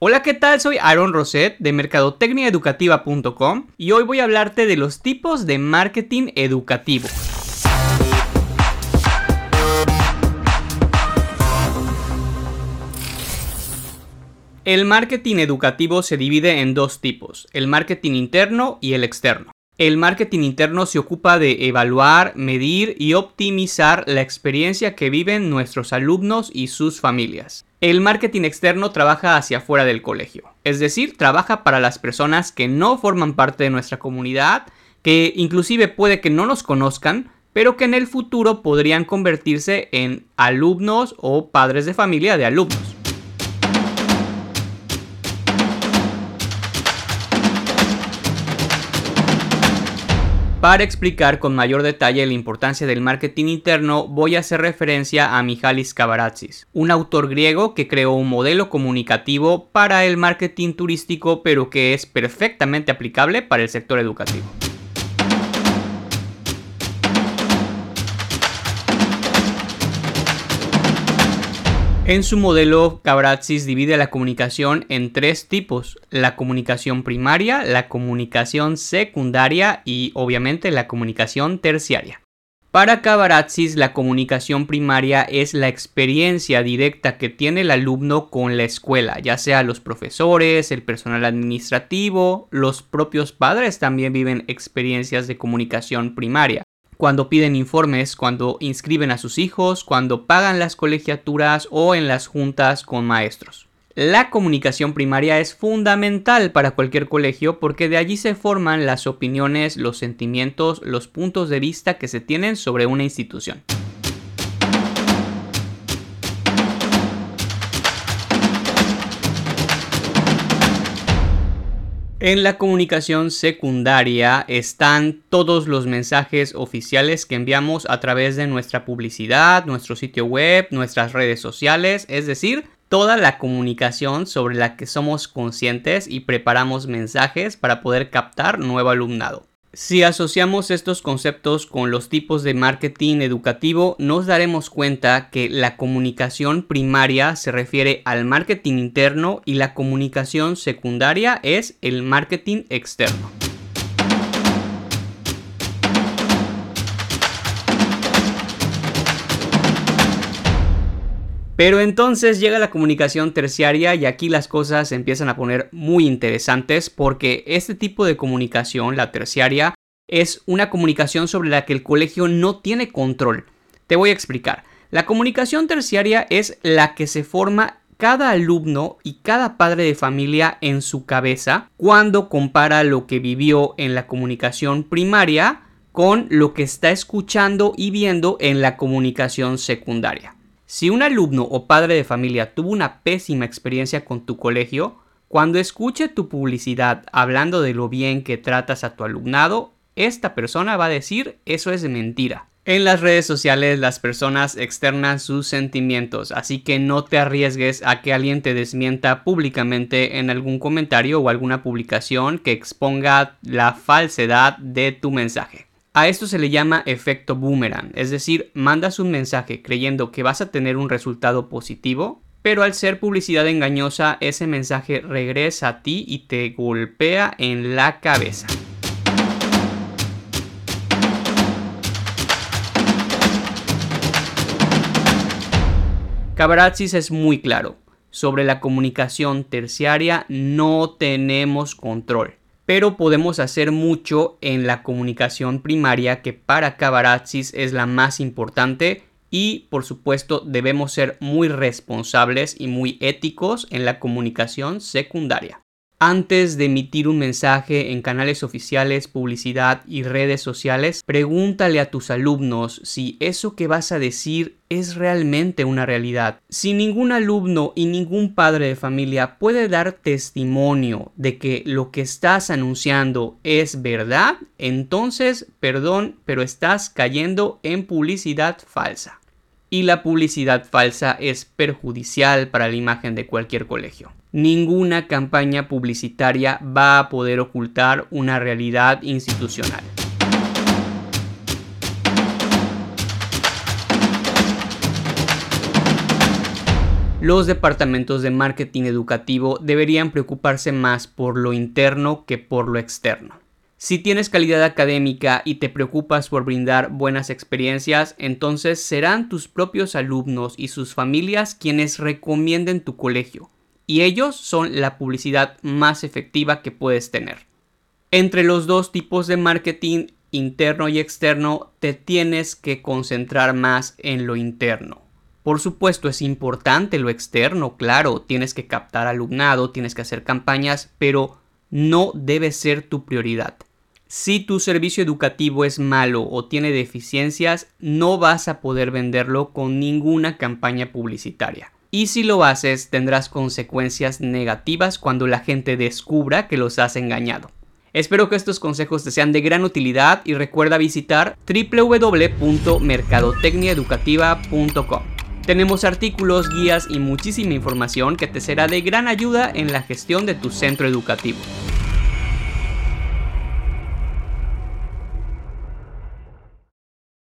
Hola, ¿qué tal? Soy Aaron Roset de mercadotecniaeducativa.com y hoy voy a hablarte de los tipos de marketing educativo. El marketing educativo se divide en dos tipos, el marketing interno y el externo. El marketing interno se ocupa de evaluar, medir y optimizar la experiencia que viven nuestros alumnos y sus familias. El marketing externo trabaja hacia afuera del colegio, es decir, trabaja para las personas que no forman parte de nuestra comunidad, que inclusive puede que no nos conozcan, pero que en el futuro podrían convertirse en alumnos o padres de familia de alumnos. Para explicar con mayor detalle la importancia del marketing interno, voy a hacer referencia a Mihalis Kavaratsis, un autor griego que creó un modelo comunicativo para el marketing turístico, pero que es perfectamente aplicable para el sector educativo. En su modelo, Cabrazis divide la comunicación en tres tipos, la comunicación primaria, la comunicación secundaria y obviamente la comunicación terciaria. Para Cabrazis, la comunicación primaria es la experiencia directa que tiene el alumno con la escuela, ya sea los profesores, el personal administrativo, los propios padres también viven experiencias de comunicación primaria cuando piden informes, cuando inscriben a sus hijos, cuando pagan las colegiaturas o en las juntas con maestros. La comunicación primaria es fundamental para cualquier colegio porque de allí se forman las opiniones, los sentimientos, los puntos de vista que se tienen sobre una institución. En la comunicación secundaria están todos los mensajes oficiales que enviamos a través de nuestra publicidad, nuestro sitio web, nuestras redes sociales, es decir, toda la comunicación sobre la que somos conscientes y preparamos mensajes para poder captar nuevo alumnado. Si asociamos estos conceptos con los tipos de marketing educativo, nos daremos cuenta que la comunicación primaria se refiere al marketing interno y la comunicación secundaria es el marketing externo. Pero entonces llega la comunicación terciaria y aquí las cosas se empiezan a poner muy interesantes porque este tipo de comunicación, la terciaria, es una comunicación sobre la que el colegio no tiene control. Te voy a explicar. La comunicación terciaria es la que se forma cada alumno y cada padre de familia en su cabeza cuando compara lo que vivió en la comunicación primaria con lo que está escuchando y viendo en la comunicación secundaria. Si un alumno o padre de familia tuvo una pésima experiencia con tu colegio, cuando escuche tu publicidad hablando de lo bien que tratas a tu alumnado, esta persona va a decir eso es mentira. En las redes sociales las personas externan sus sentimientos, así que no te arriesgues a que alguien te desmienta públicamente en algún comentario o alguna publicación que exponga la falsedad de tu mensaje. A esto se le llama efecto boomerang, es decir, mandas un mensaje creyendo que vas a tener un resultado positivo, pero al ser publicidad engañosa, ese mensaje regresa a ti y te golpea en la cabeza. Cabrazis es muy claro. Sobre la comunicación terciaria no tenemos control pero podemos hacer mucho en la comunicación primaria que para Cavarazis es la más importante y por supuesto debemos ser muy responsables y muy éticos en la comunicación secundaria. Antes de emitir un mensaje en canales oficiales, publicidad y redes sociales, pregúntale a tus alumnos si eso que vas a decir es realmente una realidad. Si ningún alumno y ningún padre de familia puede dar testimonio de que lo que estás anunciando es verdad, entonces, perdón, pero estás cayendo en publicidad falsa. Y la publicidad falsa es perjudicial para la imagen de cualquier colegio ninguna campaña publicitaria va a poder ocultar una realidad institucional. los departamentos de marketing educativo deberían preocuparse más por lo interno que por lo externo. Si tienes calidad académica y te preocupas por brindar buenas experiencias, entonces serán tus propios alumnos y sus familias quienes recomienden tu colegio. Y ellos son la publicidad más efectiva que puedes tener. Entre los dos tipos de marketing, interno y externo, te tienes que concentrar más en lo interno. Por supuesto es importante lo externo, claro, tienes que captar alumnado, tienes que hacer campañas, pero no debe ser tu prioridad. Si tu servicio educativo es malo o tiene deficiencias, no vas a poder venderlo con ninguna campaña publicitaria. Y si lo haces, tendrás consecuencias negativas cuando la gente descubra que los has engañado. Espero que estos consejos te sean de gran utilidad y recuerda visitar www.mercadotecniaeducativa.com. Tenemos artículos, guías y muchísima información que te será de gran ayuda en la gestión de tu centro educativo.